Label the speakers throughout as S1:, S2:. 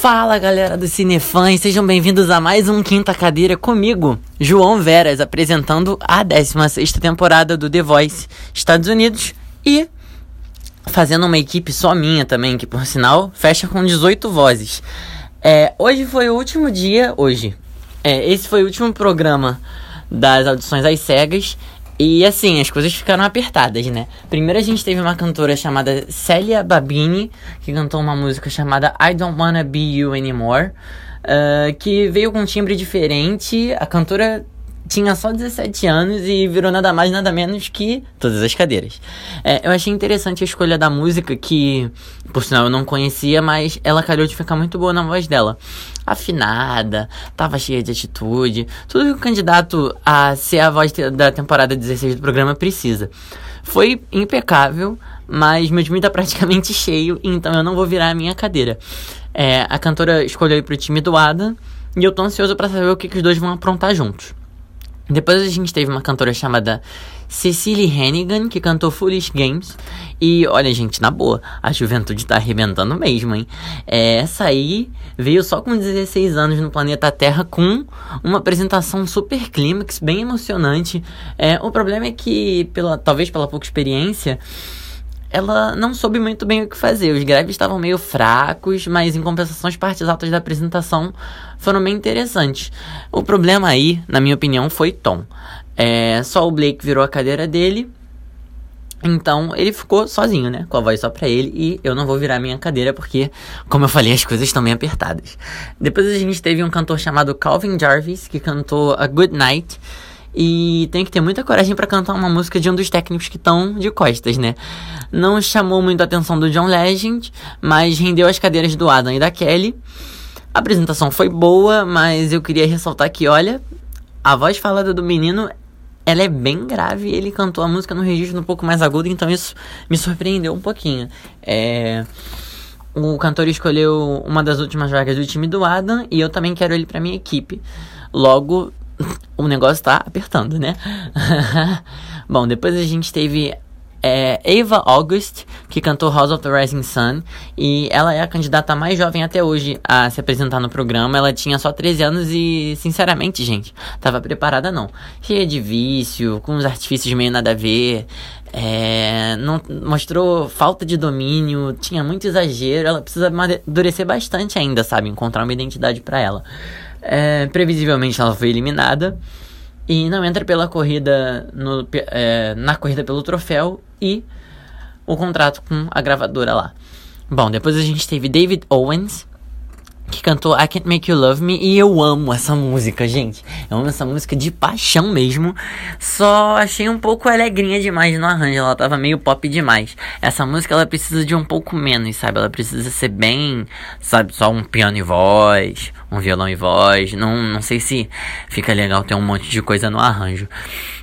S1: Fala galera do Cinefãs, sejam bem-vindos a mais um Quinta Cadeira comigo, João Veras, apresentando a 16 temporada do The Voice Estados Unidos e fazendo uma equipe só minha também, que por sinal fecha com 18 vozes. É, hoje foi o último dia, hoje, é, esse foi o último programa das audições às cegas e assim, as coisas ficaram apertadas, né? Primeiro a gente teve uma cantora chamada Célia Babini, que cantou uma música chamada I Don't Wanna Be You Anymore, uh, que veio com um timbre diferente. A cantora tinha só 17 anos e virou nada mais, nada menos que todas as cadeiras. É, eu achei interessante a escolha da música, que, por sinal, eu não conhecia, mas ela calhou de ficar muito boa na voz dela. Afinada, tava cheia de atitude, tudo que o candidato a ser a voz da temporada 16 do programa precisa. Foi impecável, mas meu time tá praticamente cheio, então eu não vou virar a minha cadeira. É, a cantora escolheu ir pro time do Adam, e eu tô ansioso para saber o que, que os dois vão aprontar juntos. Depois a gente teve uma cantora chamada Cecily Hannigan, que cantou Foolish Games. E olha, gente, na boa, a juventude tá arrebentando mesmo, hein? É, essa aí veio só com 16 anos no planeta Terra com uma apresentação super clímax, bem emocionante. É, o problema é que, pela, talvez pela pouca experiência, ela não soube muito bem o que fazer. Os greves estavam meio fracos, mas em compensação as partes altas da apresentação foram bem interessantes. O problema aí, na minha opinião, foi Tom. É, só o Blake virou a cadeira dele. Então ele ficou sozinho, né? Com a voz só pra ele. E eu não vou virar minha cadeira porque, como eu falei, as coisas estão bem apertadas. Depois a gente teve um cantor chamado Calvin Jarvis que cantou A Good Night. E tem que ter muita coragem para cantar uma música de um dos técnicos que estão de costas, né? Não chamou muito a atenção do John Legend, mas rendeu as cadeiras do Adam e da Kelly. A apresentação foi boa, mas eu queria ressaltar que, olha, a voz falada do menino, ela é bem grave. Ele cantou a música no registro um pouco mais agudo, então isso me surpreendeu um pouquinho. É... O cantor escolheu uma das últimas vagas do time do Adam e eu também quero ele para minha equipe. Logo, o negócio tá apertando, né? Bom, depois a gente teve é, Ava August, que cantou House of the Rising Sun, e ela é a candidata mais jovem até hoje a se apresentar no programa. Ela tinha só 13 anos e, sinceramente, gente, tava preparada não. Cheia de vício, com uns artifícios meio nada a ver, é, não, mostrou falta de domínio, tinha muito exagero. Ela precisa amadurecer bastante ainda, sabe? Encontrar uma identidade para ela. É, previsivelmente ela foi eliminada e não entra pela corrida no, é, na corrida pelo troféu e o contrato com a gravadora lá. Bom, depois a gente teve David Owens, que cantou I Can't Make You Love Me e eu amo essa música, gente. Eu amo essa música de paixão mesmo. Só achei um pouco alegrinha demais no arranjo, ela tava meio pop demais. Essa música ela precisa de um pouco menos, sabe? Ela precisa ser bem, sabe, só um piano e voz, um violão e voz. Não, não sei se fica legal ter um monte de coisa no arranjo.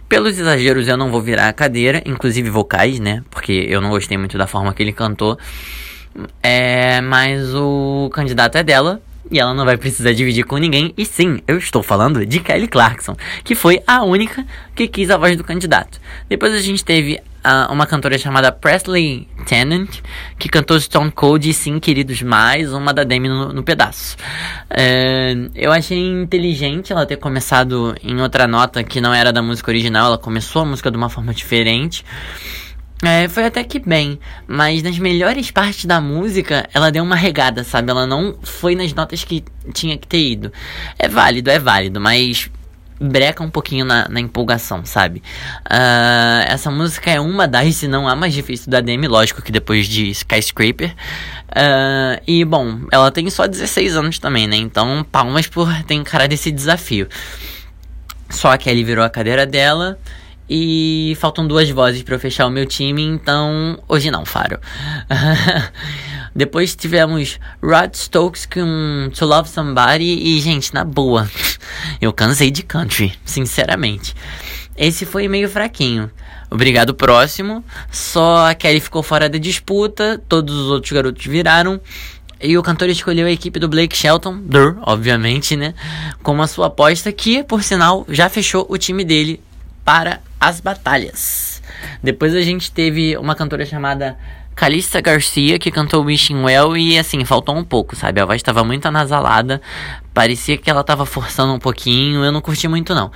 S1: Pelos exageros eu não vou virar a cadeira, inclusive vocais, né? Porque eu não gostei muito da forma que ele cantou. É, mas o candidato é dela e ela não vai precisar dividir com ninguém. E sim, eu estou falando de Kelly Clarkson, que foi a única que quis a voz do candidato. Depois a gente teve uh, uma cantora chamada Presley Tennant, que cantou Stone Cold e sim, queridos, mais uma da Demi no, no pedaço. Uh, eu achei inteligente ela ter começado em outra nota que não era da música original, ela começou a música de uma forma diferente. É, foi até que bem, mas nas melhores partes da música ela deu uma regada, sabe? Ela não foi nas notas que tinha que ter ido. É válido, é válido, mas breca um pouquinho na, na empolgação, sabe? Uh, essa música é uma das, se não a mais difícil da Demi, lógico que depois de Skyscraper. Uh, e bom, ela tem só 16 anos também, né? Então, palmas por ter encarado esse desafio. Só a Kelly virou a cadeira dela. E faltam duas vozes para eu fechar o meu time, então hoje não, Faro. Depois tivemos Rod Stokes com To Love Somebody e, gente, na boa, eu cansei de country, sinceramente. Esse foi meio fraquinho. Obrigado, próximo. Só a Kelly ficou fora da disputa, todos os outros garotos viraram. E o cantor escolheu a equipe do Blake Shelton, Dur, obviamente, né? Como a sua aposta, que, por sinal, já fechou o time dele para as batalhas. Depois a gente teve uma cantora chamada Calista Garcia, que cantou Wishing Well, e assim, faltou um pouco, sabe? A voz estava muito anasalada, parecia que ela estava forçando um pouquinho, eu não curti muito não.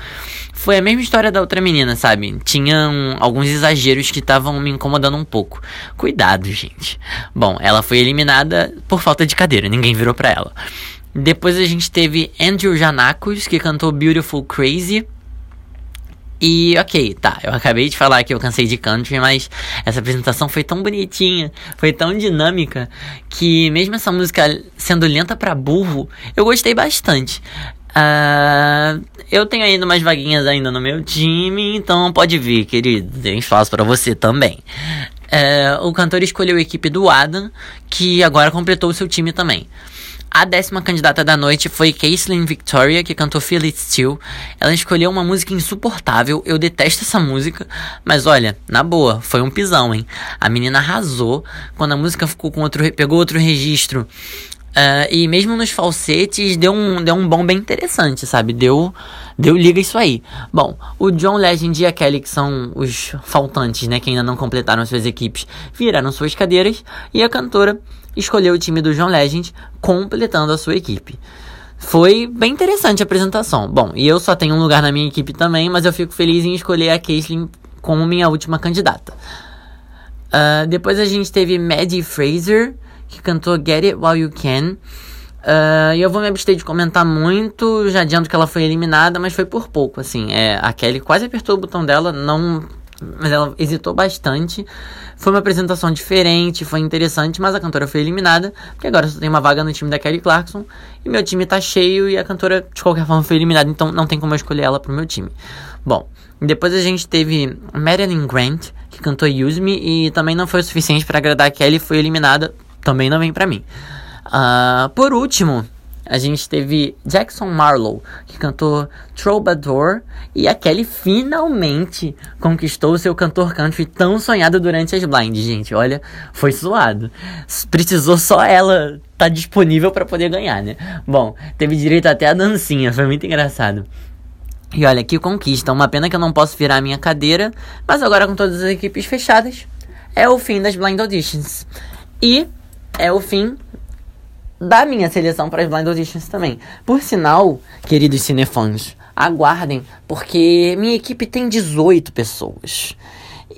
S1: Foi a mesma história da outra menina, sabe? Tinham alguns exageros que estavam me incomodando um pouco. Cuidado, gente. Bom, ela foi eliminada por falta de cadeira, ninguém virou pra ela. Depois a gente teve Andrew Janakos, que cantou Beautiful Crazy. E ok, tá, eu acabei de falar que eu cansei de country, mas essa apresentação foi tão bonitinha, foi tão dinâmica, que mesmo essa música sendo lenta para burro, eu gostei bastante. Uh, eu tenho ainda umas vaguinhas ainda no meu time, então pode vir, querido, tem espaço para você também. Uh, o cantor escolheu a equipe do Adam, que agora completou o seu time também. A décima candidata da noite foi Caitlyn Victoria, que cantou Feel It Still. Ela escolheu uma música insuportável, eu detesto essa música, mas olha, na boa, foi um pisão, hein? A menina arrasou quando a música ficou com outro, pegou outro registro. Uh, e mesmo nos falsetes deu um, deu um bom bem interessante, sabe? Deu, deu liga isso aí. Bom, o John Legend e a Kelly, que são os faltantes, né? Que ainda não completaram suas equipes, viraram suas cadeiras. E a cantora escolheu o time do John Legend, completando a sua equipe. Foi bem interessante a apresentação. Bom, e eu só tenho um lugar na minha equipe também, mas eu fico feliz em escolher a Caitlyn como minha última candidata. Uh, depois a gente teve Maddie Fraser, que cantou Get It While You Can. Uh, eu vou me abster de comentar muito, já adianto que ela foi eliminada, mas foi por pouco, assim. É, a Kelly quase apertou o botão dela, não mas ela hesitou bastante. Foi uma apresentação diferente, foi interessante, mas a cantora foi eliminada, porque agora só tem uma vaga no time da Kelly Clarkson, e meu time tá cheio e a cantora de qualquer forma foi eliminada, então não tem como eu escolher ela pro meu time. Bom, depois a gente teve Marilyn Grant, que cantou Use Me, e também não foi o suficiente para agradar a Kelly, foi eliminada, também não vem pra mim. Uh, por último, a gente teve Jackson Marlowe, que cantou Troubadour, e a Kelly finalmente conquistou o seu cantor country tão sonhado durante as blinds, gente. Olha, foi suado. Precisou só ela estar tá disponível para poder ganhar, né? Bom, teve direito até a dancinha, foi muito engraçado. E olha, que conquista. Uma pena que eu não posso virar a minha cadeira, mas agora com todas as equipes fechadas, é o fim das blind auditions. E é o fim da minha seleção para as Blind Auditions também. Por sinal, queridos cinefãs, aguardem, porque minha equipe tem 18 pessoas.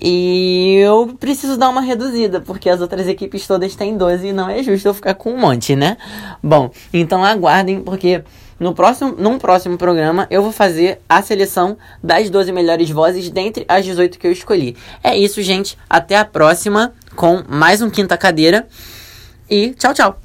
S1: E eu preciso dar uma reduzida, porque as outras equipes todas têm 12 e não é justo eu ficar com um monte, né? Bom, então aguardem, porque no próximo, num próximo programa eu vou fazer a seleção das 12 melhores vozes dentre as 18 que eu escolhi. É isso, gente. Até a próxima com mais um Quinta Cadeira. E tchau, tchau.